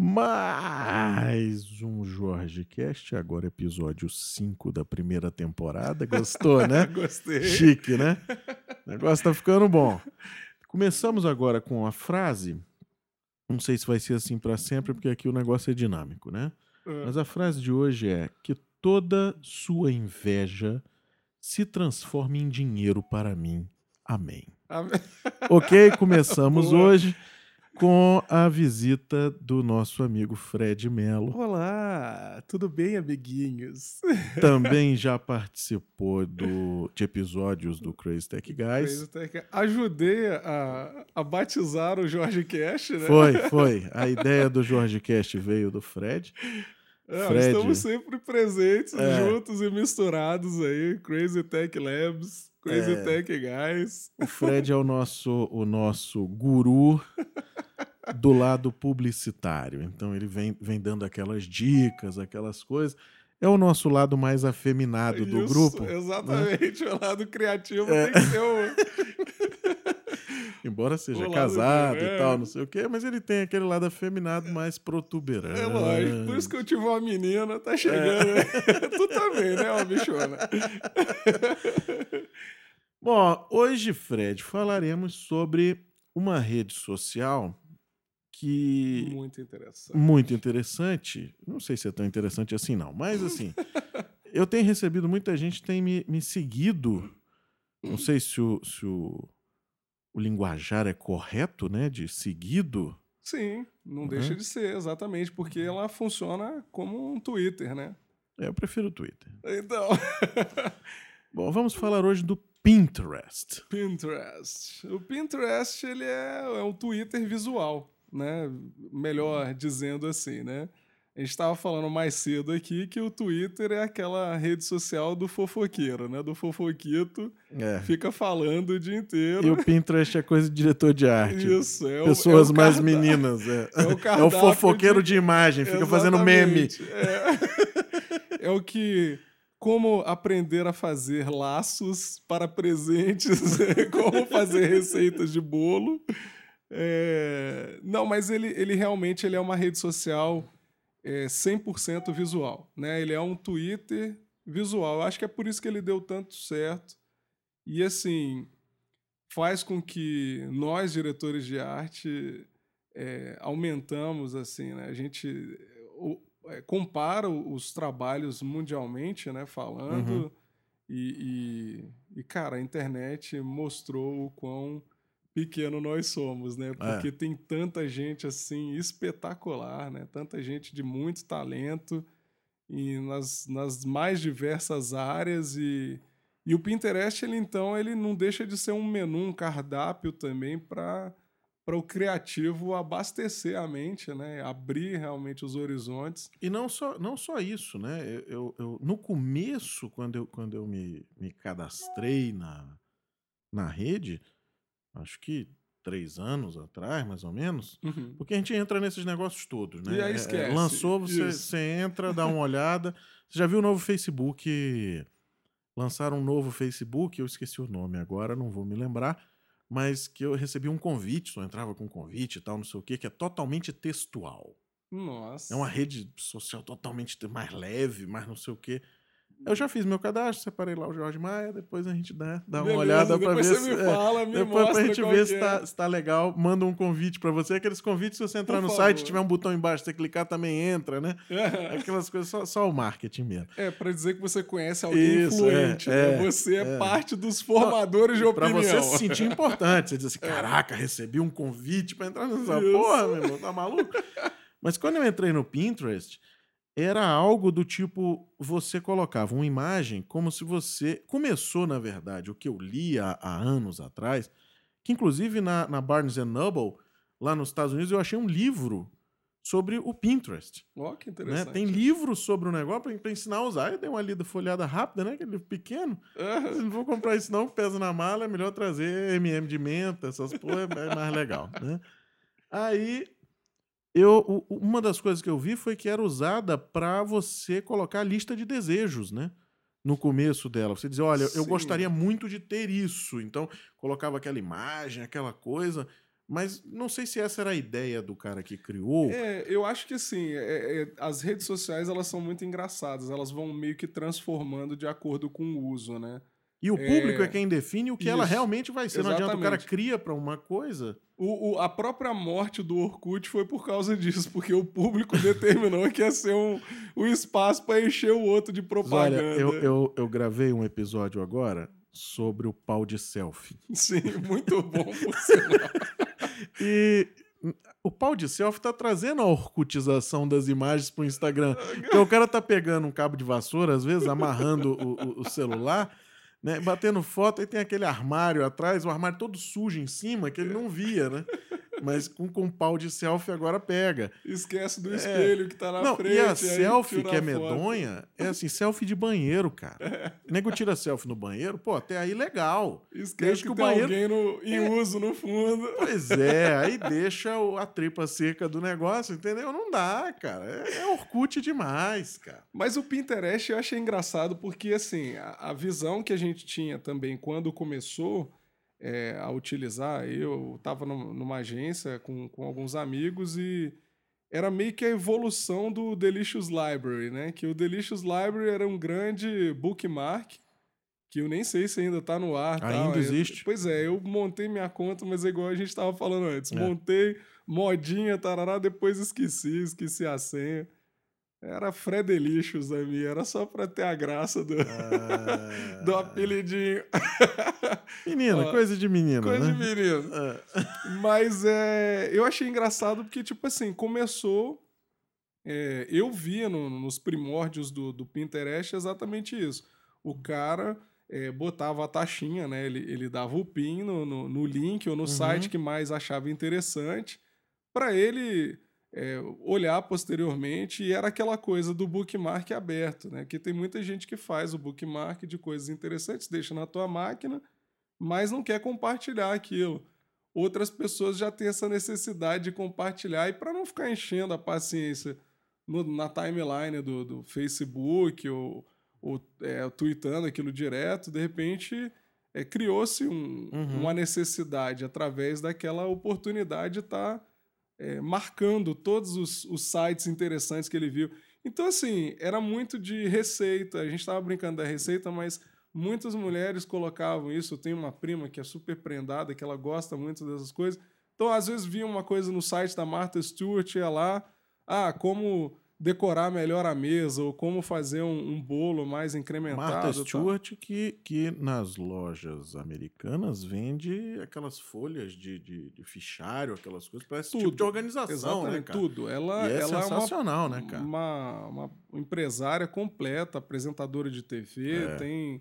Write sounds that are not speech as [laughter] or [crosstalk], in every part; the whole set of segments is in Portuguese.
Mais um Jorge Cast, agora episódio 5 da primeira temporada. Gostou, né? [laughs] Gostei. Chique, né? O negócio tá ficando bom. Começamos agora com a frase. Não sei se vai ser assim para sempre, porque aqui o negócio é dinâmico, né? Ah, Mas a frase de hoje é que toda sua inveja se transforme em dinheiro para mim. Amém. amém. [laughs] Ok, começamos Boa. hoje com a visita do nosso amigo Fred Mello. Olá, tudo bem, amiguinhos? [laughs] Também já participou do, de episódios do Crazy Tech Guys. Crazy Tech. Ajudei a, a batizar o Jorge Cash, né? Foi, [laughs] foi. A ideia do Jorge Cast veio do Fred. É. Estamos sempre presentes, É. juntos e misturados aí. Crazy Tech Labs, Crazy É. Tech Guys. O Fred é o nosso, o nosso guru [laughs] do lado publicitário. Então ele vem, vem dando aquelas dicas, aquelas coisas. É o nosso lado mais afeminado do Isso, grupo. né? Exatamente, o lado criativo É. tem que ser o... [laughs] Embora seja O casado e é. tal, não sei o quê, mas ele tem aquele lado afeminado mais protuberante. É lógico, por isso que eu tive uma menina, tá chegando. É. [laughs] tu também, né, ó, bichona? [laughs] Bom, hoje, Fred, falaremos sobre uma rede social que Muito interessante. muito interessante. Não sei se é tão interessante assim, não. Mas, assim, [laughs] eu tenho recebido muita gente tem me, me seguido. Não sei se o, se o, o linguajar é correto, né? De seguido. Sim, não Uhum. deixa de ser, exatamente, porque ela funciona como um Twitter, né? É, eu prefiro o Twitter. Então, [laughs] Bom, vamos falar hoje do Pinterest. Pinterest. O Pinterest, ele é, é um Twitter visual, né? Melhor dizendo assim, né? A gente estava falando mais cedo aqui que o Twitter é aquela rede social do fofoqueiro, né? Do fofoquito, É. fica falando o dia E inteiro. o Pinterest é coisa de diretor de arte. Isso, é o, Pessoas é o mais meninas. É, [laughs] é o É o fofoqueiro de- de imagem, fica fazendo meme. Exatamente, É. [laughs] é o que. Como aprender a fazer laços para presentes, [laughs] como fazer receitas de bolo. É, Não, mas ele, ele realmente ele é uma rede social é, 100% visual. Né? Ele é um Twitter visual. Eu acho que é por isso que ele deu tanto certo. E assim, faz com que nós, diretores de arte, é, aumentamos assim, né? A gente o- é, compara os trabalhos mundialmente, né? Falando Uhum. e, e, e, cara, a internet mostrou o quão pequeno nós somos, né? Porque tem tanta gente assim espetacular, né? Tanta gente de muito talento e nas, nas mais diversas áreas e e o Pinterest, ele então, ele não deixa de ser um menu, um cardápio também para para o criativo abastecer a mente, né? Abrir realmente os horizontes. E não só, não só isso, né? Eu, eu- eu- no começo, quando eu, quando eu me, me cadastrei na, na rede, acho que três anos atrás, mais ou menos, porque a gente entra nesses negócios todos, né? E aí É, é, esquece. lançou, você, você entra, dá [laughs] uma olhada. Você já viu o novo Facebook? Lançaram um novo Facebook, eu esqueci o nome agora, não vou me lembrar, mas que eu recebi um convite, só entrava com convite e tal, não sei o quê, que é totalmente textual. Nossa. É uma rede social totalmente mais leve, mais não sei o quê. Eu já fiz meu cadastro, separei lá o Jorge Maia, depois a gente dá, dá uma olhada pra ver depois se. você me é, fala, me depois pra gente ver que se é. tá, se tá legal, manda um convite pra você. Aqueles convites, se você entrar Por no favor. site, tiver um botão embaixo, você clicar, também entra, né? [laughs] Aquelas coisas, só, só o marketing mesmo. É, para dizer que você conhece alguém Isso, influente. é, né? é, Você é, é. parte dos formadores de Pra opinião. você se sentir [laughs] importante. Você diz assim, caraca, recebi um convite pra entrar nessa Isso. porra, meu irmão, tá maluco? [laughs] Mas quando eu entrei no Pinterest, era algo do tipo, você colocava uma imagem como se você... Começou, na verdade, o que eu li há, há anos atrás, que inclusive na, na Barnes Noble, lá nos Estados Unidos, eu achei um livro sobre o Pinterest. Ó, que né? interessante. Tem livros sobre o negócio pra ensinar a usar. Eu dei uma lida folhada rápida, né? Aquele livro pequeno. Não vou comprar isso não, pesa na mala, é melhor trazer MM de menta, essas porra, é mais legal, né? Aí, eu, uma das coisas que eu vi foi que era usada para você colocar a lista de desejos, né? no começo dela. Você dizia, olha, eu Sim. gostaria muito de ter isso. Então, colocava aquela imagem, aquela coisa. Mas não sei se essa era a ideia do cara que criou. É, eu acho que assim, é- é- as redes sociais elas são muito engraçadas, elas vão meio que transformando de acordo com o uso, né? E o público é, quem define o que ela Isso. realmente vai ser. Não adianta o cara Exatamente. cria pra uma coisa. O, o- a própria morte do Orkut foi por causa disso, porque o público [laughs] determinou que ia ser um, um espaço para encher o outro de propaganda. Olha, eu, eu, eu gravei um episódio agora sobre o pau de selfie. Sim, [laughs] muito bom, por sinal. [laughs] E o pau de selfie tá trazendo a orcutização das imagens pro Instagram. Porque o cara tá pegando um cabo de vassoura, às vezes, amarrando o, o- o celular, né? Batendo foto, aí tem aquele armário atrás, o armário todo sujo em cima, que ele não via, né? Mas com, com pau de selfie agora pega. Esquece do espelho que tá na É. não, frente. e a selfie que é medonha é assim, selfie de banheiro, cara. O nego tira selfie no banheiro, pô, até aí legal. Esquece Desde que, que o tem banheiro- alguém no, em É. uso no fundo. Pois é, aí deixa a tripa seca do negócio, entendeu? Não dá, cara. É, é Orkut demais, cara. Mas o Pinterest eu achei engraçado porque, assim, a, a visão que a gente tinha também quando começou é, a utilizar, eu estava numa agência com, com alguns amigos e era meio que a evolução do Delicious Library, né? Que o Delicious Library era um grande bookmark, que eu nem sei se ainda está no ar. tal. Ainda Eu- existe? pois é, eu montei minha conta, mas é igual a gente estava falando antes. É. Montei modinha, tarará, depois esqueci, esqueci a senha. Era Fredelicious minha, era só pra ter a graça do, [laughs] Ah, do apelidinho. [laughs] Menina, Ó, coisa de menina, Coisa né? de menino. [laughs] Ah, Mas é, eu achei engraçado porque, tipo assim, começou. é, eu via no- nos primórdios do, do Pinterest exatamente isso. O cara é, botava a taxinha, né? Ele, ele dava o PIN no, no, no link ou no Uhum. site que mais achava interessante para ele é, olhar posteriormente e era aquela coisa do bookmark aberto, né? Que tem muita gente que faz o bookmark de coisas interessantes, deixa na tua máquina, mas não quer compartilhar aquilo. Outras pessoas já têm essa necessidade de compartilhar e para não ficar enchendo a paciência no- na timeline do, do Facebook ou, ou é, tweetando aquilo direto, de repente é, criou-se um- Uhum. uma necessidade através daquela oportunidade de estar é, marcando todos os, os sites interessantes que ele viu. Então, assim, era muito de receita. A gente estava brincando da receita, mas muitas mulheres colocavam isso. Eu tenho uma prima que é super prendada, que ela gosta muito dessas coisas. Então, às vezes, via uma coisa no site da Martha Stewart, ia lá, ah, como decorar melhor a mesa, ou como fazer um, um bolo mais incrementado. Martha tal. Stewart, que, que nas lojas americanas vende aquelas folhas de, de, de fichário, aquelas coisas, parece tipo Tudo. de organização, Exatamente, né, cara? tudo. Ela, E é ela é uma sensacional, né, cara? Uma, uma empresária completa, apresentadora de TV, É. tem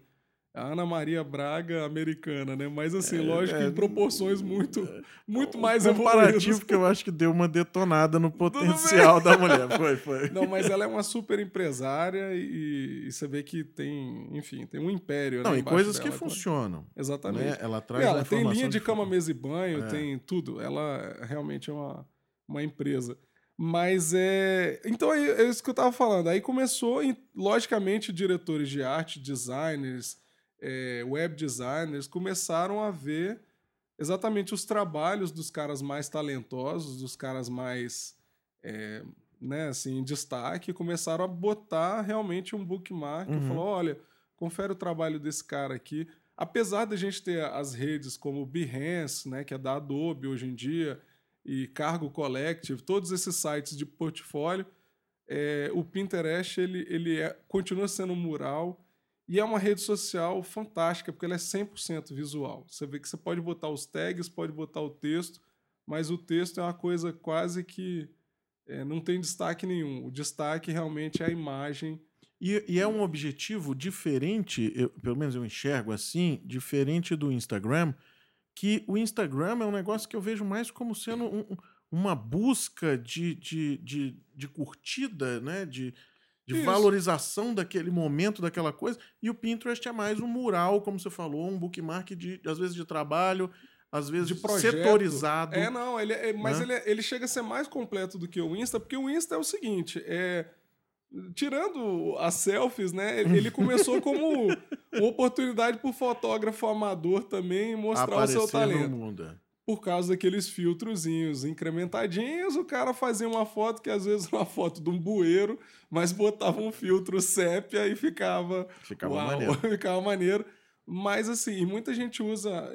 a Ana Maria Braga americana, né? Mas assim, É, lógico, é, em proporções muito, muito Um mais comparativo que eu acho que deu uma detonada no [laughs] potencial da mulher. Foi, foi. Não, mas ela é uma super empresária e, e você vê que tem, enfim, tem um império, Não, né? e coisas que dela, claro. funcionam. Exatamente. Né? Ela traz ela a tem linha de cama, mesa e banho, É. tem tudo. Ela realmente é uma, uma empresa. Mas é. Então é, é isso que eu tava falando. Aí começou, e, logicamente, diretores de arte, designers, é, web designers começaram a ver exatamente os trabalhos dos caras mais talentosos, dos caras mais. é, né, assim, em destaque, e começaram a botar realmente um bookmark. Uhum. Falou: olha, confere o trabalho desse cara aqui. Apesar da gente ter as redes como o Behance, né, que é da Adobe hoje em dia, e Cargo Collective, todos esses sites de portfólio, é, o Pinterest ele, ele é- continua sendo um mural e é uma rede social fantástica, porque ela é 100% visual. Você vê que você pode botar os tags, pode botar o texto, mas o texto é uma coisa quase que é, não tem destaque nenhum. O destaque realmente é a imagem. E, e é um objetivo diferente, eu- pelo menos eu enxergo assim, diferente do Instagram, que o Instagram é um negócio que eu vejo mais como sendo um- um- uma busca de, de, de, de curtida, né? De, de Isso. valorização daquele momento, daquela coisa. E o Pinterest é mais um mural, como você falou, um bookmark de, às vezes, de trabalho, às vezes De projeto. setorizado. É, não, ele é- mas Né? ele, é- ele chega a ser mais completo do que o Insta, porque o Insta é o seguinte: é, tirando as selfies, né? Ele começou como [laughs] uma oportunidade para o fotógrafo amador também mostrar Aparecer o seu talento. no mundo. Por causa daqueles filtrozinhos incrementadinhos, o cara fazia uma foto que às vezes era uma foto de um bueiro, mas botava um filtro sépia e ficava Ficava Uau, maneiro. [laughs] ficava maneiro. Mas assim, e muita gente usa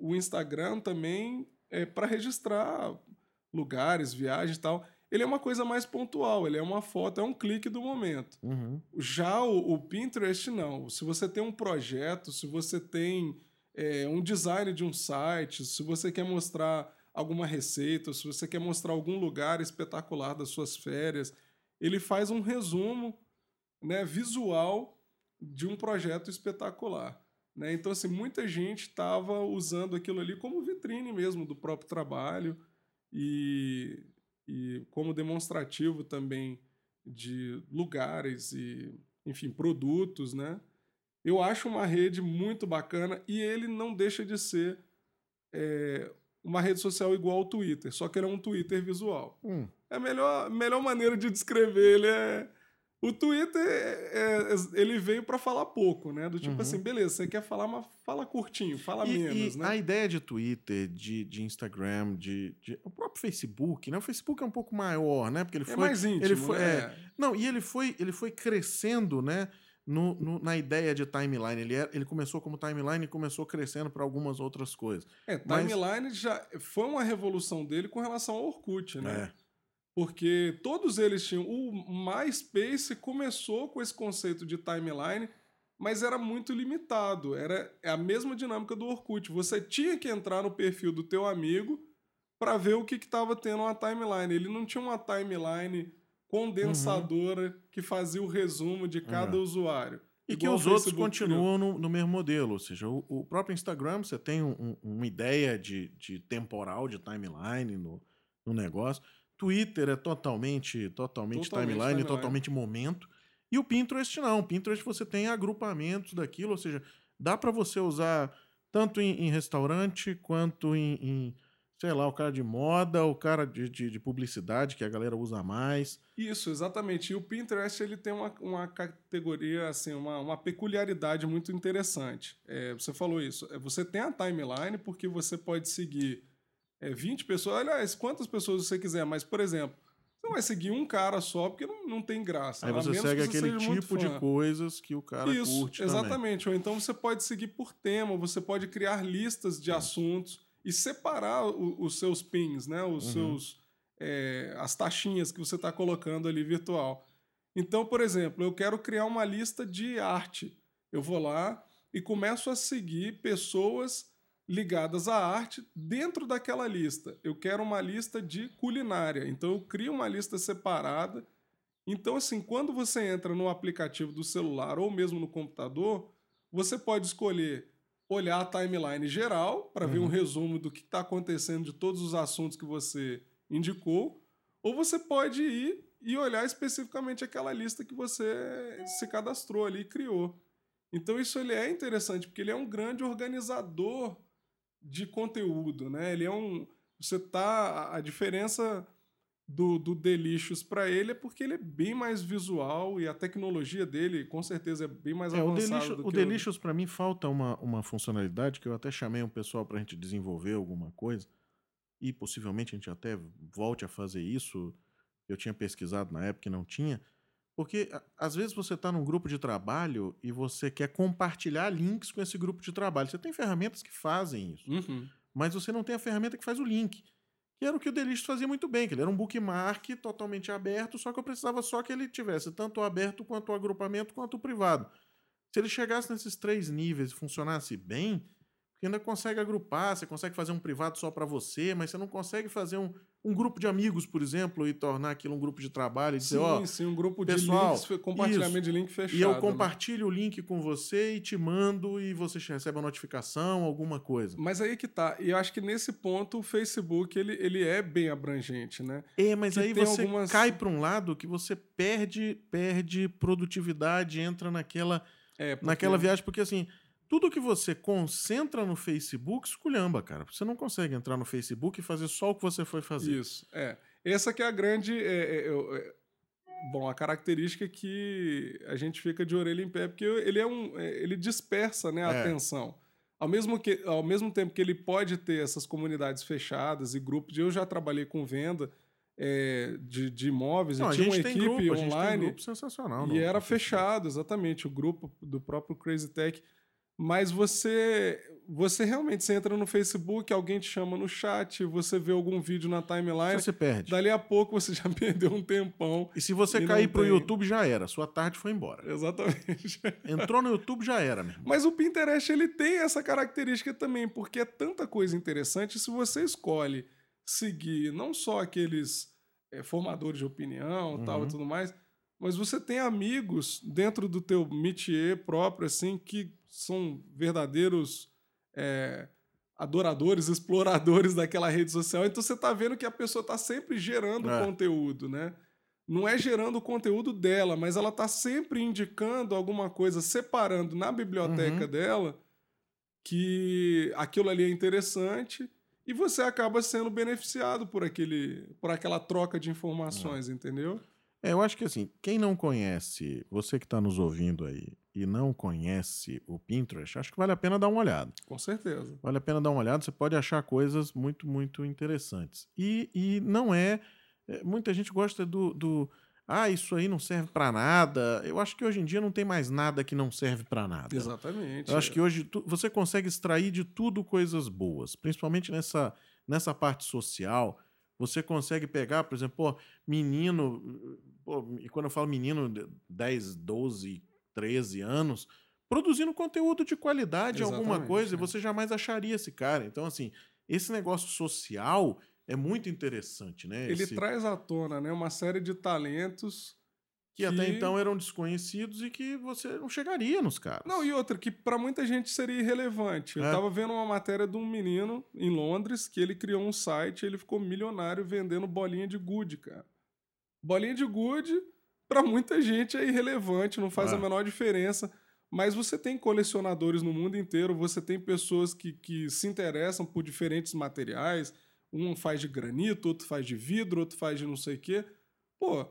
o Instagram também é, para registrar lugares, viagens e tal. Ele é uma coisa mais pontual, ele é uma foto, é um clique do momento. Uhum. Já o, o Pinterest, não. Se você tem um projeto, se você tem é, um design de um site, se você quer mostrar alguma receita, se você quer mostrar algum lugar espetacular das suas férias, ele faz um resumo né, visual de um projeto espetacular. Né? Então, assim, muita gente estava usando aquilo ali como vitrine mesmo do próprio trabalho e, e como demonstrativo também de lugares e, enfim, produtos, né? Eu acho uma rede muito bacana e ele não deixa de ser é, uma rede social igual ao Twitter, só que ele é um Twitter visual. Hum. É a melhor, melhor maneira de descrever ele é. O Twitter, é- é- ele veio para falar pouco, né? Do tipo Uhum. assim, beleza, você quer falar, mas fala curtinho, fala E, menos, e né? a ideia de Twitter, de, de Instagram, de, de- O próprio Facebook, né? O Facebook é um pouco maior, né? Porque ele é foi. mais íntimo, ele foi, né? é, Não, e ele foi, ele foi crescendo, né? No, no- na ideia de timeline. Ele, era- ele começou como timeline e começou crescendo para algumas outras coisas. É, Mas- timeline já foi uma revolução dele com relação ao Orkut, né? É. Porque todos eles tinham. O MySpace começou com esse conceito de timeline, mas era muito limitado. Era a mesma dinâmica do Orkut. Você tinha que entrar no perfil do teu amigo para ver o que estava tendo na timeline. Ele não tinha uma timeline condensadora que fazia o resumo de cada É. usuário. E que os outros continuam no, no mesmo modelo. Ou seja, o, o próprio Instagram, você tem um- um- uma ideia de, de temporal, de timeline no, no negócio. Twitter é totalmente, totalmente, Totalmente timeline, timeline. totalmente momento. E o Pinterest não. O Pinterest você tem agrupamentos daquilo, ou seja, dá para você usar tanto em, em restaurante quanto em, em, sei lá, o cara de moda, o cara de, de, de publicidade, que a galera usa mais. Isso, exatamente. E o Pinterest ele tem uma, uma categoria, assim, uma, uma peculiaridade muito interessante. É, você falou isso. É, Você tem a timeline porque você pode seguir é, 20 pessoas. Aliás, quantas pessoas você quiser, mas, por exemplo, você não vai seguir um cara só porque não, não tem graça. Aí você segue você aquele tipo de coisas que o cara Isso, curte também. exatamente. Ou então você pode seguir por tema, você pode criar listas de assuntos e separar o- os seus pins, né? Os Uhum. seus é, as taxinhas que você está colocando ali virtual. Então, por exemplo, eu quero criar uma lista de arte. Eu vou lá e começo a seguir pessoas ligadas à arte dentro daquela lista. Eu quero uma lista de culinária. Então eu crio uma lista separada. Então, assim, quando você entra no aplicativo do celular ou mesmo no computador, você pode escolher olhar a timeline geral para ver um Uhum. resumo do que está acontecendo de todos os assuntos que você indicou, ou você pode ir e olhar especificamente aquela lista que você se cadastrou ali e criou. Então isso ele é interessante porque ele é um grande organizador de conteúdo, né? Ele é um você tá a diferença do, do Delicious para ele é porque ele é bem mais visual e a tecnologia dele com certeza é bem mais É, o avançada o que Delicious para mim falta uma, uma funcionalidade que eu até chamei um pessoal para a gente desenvolver alguma coisa e possivelmente a gente até volte a fazer isso. Eu tinha pesquisado na época e não tinha, porque às vezes você está num grupo de trabalho e você quer compartilhar links com esse grupo de trabalho. Você tem ferramentas que fazem isso, Uhum. mas você não tem a ferramenta que faz o link. Era o que o Delicious fazia muito bem, que ele era um bookmark totalmente aberto, só que eu precisava só que ele tivesse tanto o aberto quanto o agrupamento quanto o privado. Se ele chegasse nesses três níveis e funcionasse bem, ainda consegue agrupar, você consegue fazer um privado só para você, mas você não consegue fazer um, um grupo de amigos, por exemplo, e tornar aquilo um grupo de trabalho e dizer, Sim, ó, sim, um grupo de pessoal, links, compartilhamento de link fechado. e eu né? compartilho o link com você e te mando e você recebe a notificação, alguma coisa. Mas aí que tá. E eu acho que nesse ponto o Facebook ele, ele é bem abrangente, né? É, mas que aí você algumas- cai para um lado que você perde, perde produtividade, entra naquela, É, porque- naquela viagem, porque assim, tudo que você concentra no Facebook, esculhamba, cara. Você não consegue entrar no Facebook e fazer só o que você foi fazer. Isso, é. Essa que é a grande. é, é, eu- é, Bom, a característica é que a gente fica de orelha em pé, porque ele é um. é, ele dispersa né, a É. atenção. Ao mesmo, que, ao mesmo tempo que ele pode ter essas comunidades fechadas e grupos, eu já trabalhei com venda é, de, de imóveis, Não, e tinha uma equipe grupo, a gente tem online grupo sensacional. e era fechado, exatamente, o grupo do próprio Crazy Tech. Mas você, você realmente você entra no Facebook, alguém te chama no chat, você vê algum vídeo na timeline, Você perde. dali a pouco você já [laughs] perdeu um tempão. E se você E cair pro tem. YouTube, já era. Sua tarde foi embora. Exatamente. [laughs] Entrou no YouTube, já era, meu irmão. Mas o Pinterest ele tem essa característica também, porque é tanta coisa interessante. Se você escolhe seguir não só aqueles eh, formadores de opinião tal Uhum. e tudo mais, mas você tem amigos dentro do teu métier próprio, assim, que são verdadeiros eh, adoradores, [laughs] exploradores daquela rede social. Então você tá vendo que a pessoa tá sempre gerando É. conteúdo, né? Não é gerando o conteúdo dela, mas ela tá sempre indicando alguma coisa, separando na biblioteca Uhum. dela que aquilo ali é interessante e você acaba sendo beneficiado por aquele por aquela troca de informações, entendeu? É, eu acho que assim, quem não conhece, você que está nos ouvindo aí e não conhece o Pinterest, acho que vale a pena dar uma olhada. Com certeza. Vale a pena dar uma olhada, você pode achar coisas muito, muito interessantes. E, e não é, é, Muita gente gosta do, do. Ah, isso aí não serve para nada. Eu acho que hoje em dia não tem mais nada que não serve para nada. Exatamente. Eu acho que hoje tu- você consegue extrair de tudo coisas boas, principalmente nessa, nessa parte social. Você consegue pegar, por exemplo, pô, menino, pô, e quando eu falo menino, de 10, 12, 13 anos, produzindo conteúdo de qualidade, alguma Exatamente, coisa, e é. você jamais acharia esse cara. Então, assim, esse negócio social é muito interessante, né? ele Esse- traz à tona, né, uma série de talentos que até que- então eram desconhecidos e que você não chegaria nos caras. Não, e outra, que pra muita gente seria irrelevante. Eu É. tava vendo uma matéria de um menino em Londres que ele criou um site, ele ficou milionário vendendo bolinha de gude, cara. Bolinha de gude, pra muita gente é irrelevante, não faz É. a menor diferença. Mas você tem colecionadores no mundo inteiro, você tem pessoas que, que se interessam por diferentes materiais. Um faz de granito, outro faz de vidro, outro faz de não sei o quê. Pô,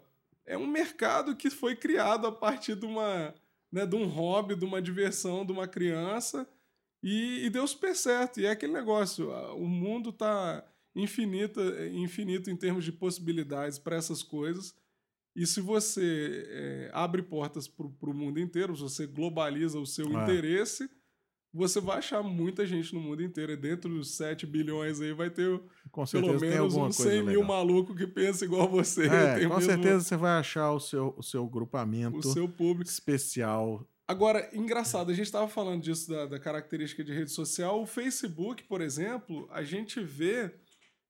é um mercado que foi criado a partir de uma, né, de um hobby, de uma diversão de uma criança e, e deu super certo. E é aquele negócio, o mundo tá infinito, infinito em termos de possibilidades para essas coisas. E se você é, abre portas para o mundo inteiro, se você globaliza o seu É. interesse, você vai achar muita gente no mundo inteiro. E dentro dos 7 bilhões aí vai ter pelo menos uns coisa 100 mil malucos que pensam igual você. [laughs] É, Tem com mesmo certeza você vai achar o seu, o seu o grupamento seu público. especial. Agora, engraçado, a gente estava falando disso da, da característica de rede social. O Facebook, por exemplo, a gente vê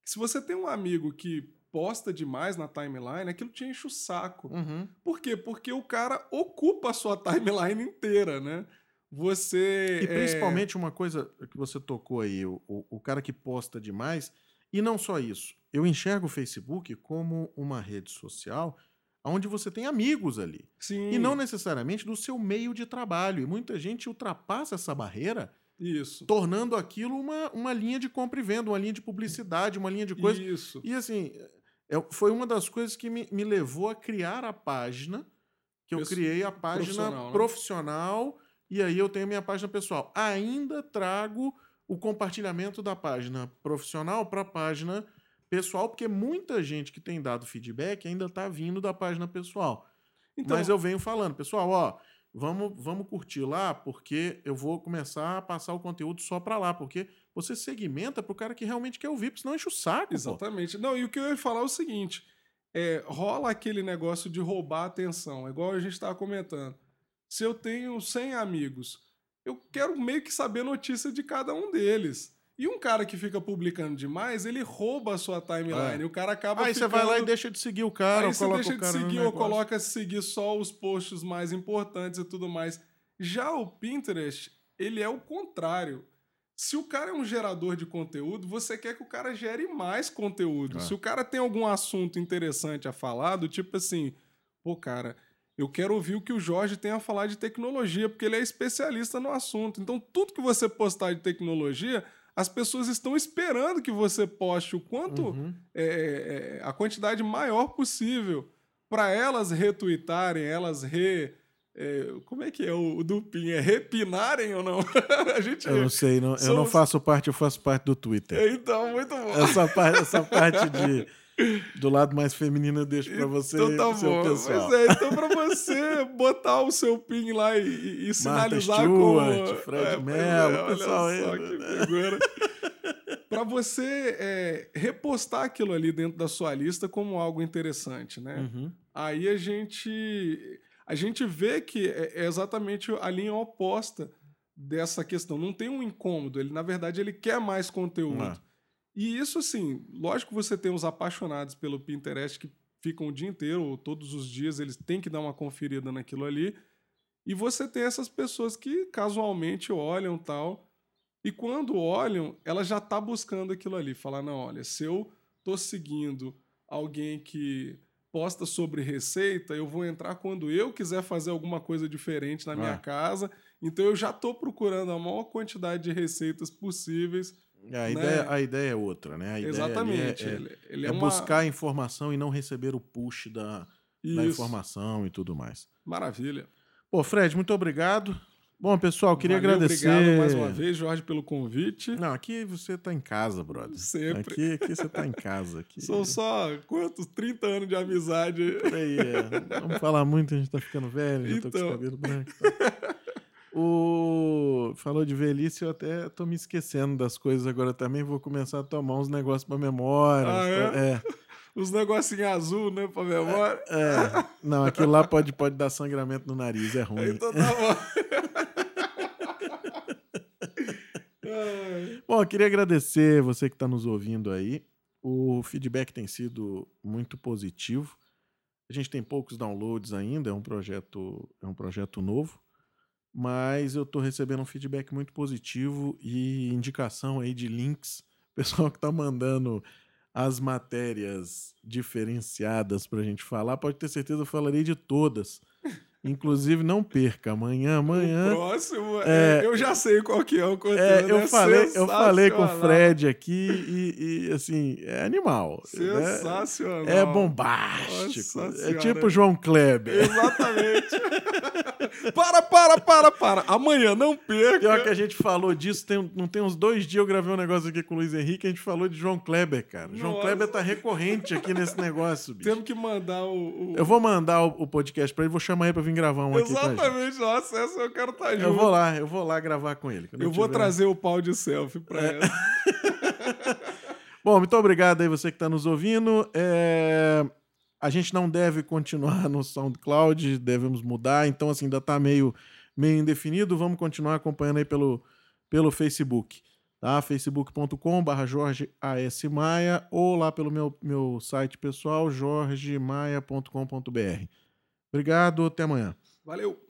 que se você tem um amigo que posta demais na timeline, aquilo te enche o saco. Uhum. Por quê? Porque o cara ocupa a sua [laughs] timeline inteira, né? Você. E é, principalmente uma coisa que você tocou aí, o, o, cara que posta demais. E não só isso. Eu enxergo o Facebook como uma rede social onde você tem amigos ali. Sim. E não necessariamente do seu meio de trabalho. E muita gente ultrapassa essa barreira, Isso. tornando aquilo uma, uma linha de compra e venda, uma linha de publicidade, uma linha de coisa. Isso. E assim, é- foi uma das coisas que me, me levou a criar a página, que eu criei a página profissional, profissional, né? e aí eu tenho minha página pessoal. Ainda trago o compartilhamento da página profissional para a página pessoal, porque muita gente que tem dado feedback ainda está vindo da página pessoal. Então, Mas eu venho falando, pessoal, ó, vamos, vamos curtir lá, porque eu vou começar a passar o conteúdo só para lá, porque você segmenta pro cara que realmente quer ouvir, porque senão enche o saco, pô. Exatamente. Não, e o que eu ia falar é o seguinte: é, rola aquele negócio de roubar a atenção, é igual a gente estava comentando. Se eu tenho 100 amigos, eu quero meio que saber notícia de cada um deles. E um cara que fica publicando demais, ele rouba a sua timeline. É. O cara acaba Aí você vai lá e ficando- deixa de seguir o cara, Aí você deixa de seguir ou coloca seguir só os posts mais importantes e tudo mais. Já o Pinterest, ele é o contrário. Se o cara é um gerador de conteúdo, você quer que o cara gere mais conteúdo. É. Se o cara tem algum assunto interessante a falar, do tipo assim, pô, cara, eu quero ouvir o que o Jorge tem a falar de tecnologia, porque ele é especialista no assunto. Então, tudo que você postar de tecnologia, as pessoas estão esperando que você poste o quanto Uhum. é, é, a quantidade maior possível para elas retweetarem, elas re. é, como é que é o, o dupin? É repinarem ou não? [laughs] a gente. Eu não sei, não, eu não somos- faço parte, eu faço parte do Twitter. Então, muito bom. Essa parte, essa parte de, [laughs] do lado mais feminino eu deixo pra você Então tá seu bom. pessoal. Mas é, então pra você botar o seu pin lá e, e- sinalizar Stewart, como... Fred É, Mello, olha pessoal só aí, que né? figura. pra você é, repostar aquilo ali dentro da sua lista como algo interessante, né? Uhum. Aí a gente a gente vê que é é exatamente a linha oposta dessa questão. Não tem um incômodo, ele na verdade ele quer mais conteúdo. Ah. E isso assim, lógico que você tem os apaixonados pelo Pinterest que ficam o dia inteiro ou todos os dias, eles têm que dar uma conferida naquilo ali. E você tem essas pessoas que casualmente olham tal. E quando olham, ela já tá buscando aquilo ali. Falar, não, olha, se eu tô seguindo alguém que posta sobre receita, eu vou entrar quando eu quiser fazer alguma coisa diferente na minha Ah. casa. Então eu já tô procurando a maior quantidade de receitas possíveis. A, Né? ideia, a ideia é outra, né? A ideia ali Exatamente. É, é, ele, é é, uma... buscar a informação e não receber o push da, da informação e tudo mais. Maravilha. Pô, Fred, muito obrigado. Bom, pessoal, queria Valeu, agradecer. Obrigado mais uma vez, Jorge, pelo convite. Não, aqui você tá em casa, brother. Sempre. Aqui, aqui você tá em casa. Aqui. São só quantos? 30 anos de amizade. Por aí, é. Vamos falar muito, a gente tá ficando velho, já tô com Então. os cabelos brancos. tá? O... Falou de velhice, eu até tô me esquecendo das coisas agora também. Vou começar a tomar uns negócios pra memória. Ah, é? é? [laughs] Os negocinhos azul, né, pra memória. é. Não, aquilo lá pode, pode dar sangramento no nariz, é ruim. Então tá bom. [laughs] Bom, eu queria agradecer você que está nos ouvindo aí. O feedback tem sido muito positivo. A gente tem poucos downloads ainda, é um projeto, é um projeto novo, mas eu estou recebendo um feedback muito positivo e indicação aí de links. [laughs] Pessoal que está mandando as matérias diferenciadas para a gente falar, pode ter certeza eu falarei de todas. Inclusive, não perca, amanhã, amanhã. O próximo, É, é, eu já sei qual que é o conteúdo. É, eu, é falei, eu falei com o. Fred aqui e, e, assim, é animal. né? Sensacional. É bombástico. É tipo João Kleber. Exatamente. [laughs] para, para, para, para. Amanhã, não perca. Pior que a gente falou disso, tem, não tem uns dois dias eu gravei um negócio aqui com o Luiz Henrique, a gente falou de João Kleber, cara. João Nossa. Kleber tá recorrente aqui nesse negócio, bicho. Temos que mandar o. o- Eu vou mandar o, o podcast pra ele, vou chamar ele pra vir gravar um aqui com a gente. Exatamente, nossa, essa eu quero estar junto. Eu vou lá, eu vou lá gravar com ele. Eu vou trazer o pau de selfie pra É. ela. [laughs] Bom, muito obrigado aí você que está nos ouvindo. É, A gente não deve continuar no SoundCloud, devemos mudar, então assim, ainda está meio, meio indefinido. Vamos continuar acompanhando aí pelo, pelo Facebook, tá? facebook.com.br Jorge A.S. Maia ou lá pelo meu, meu site pessoal, jorgemaia.com.br. Obrigado, até amanhã. Valeu.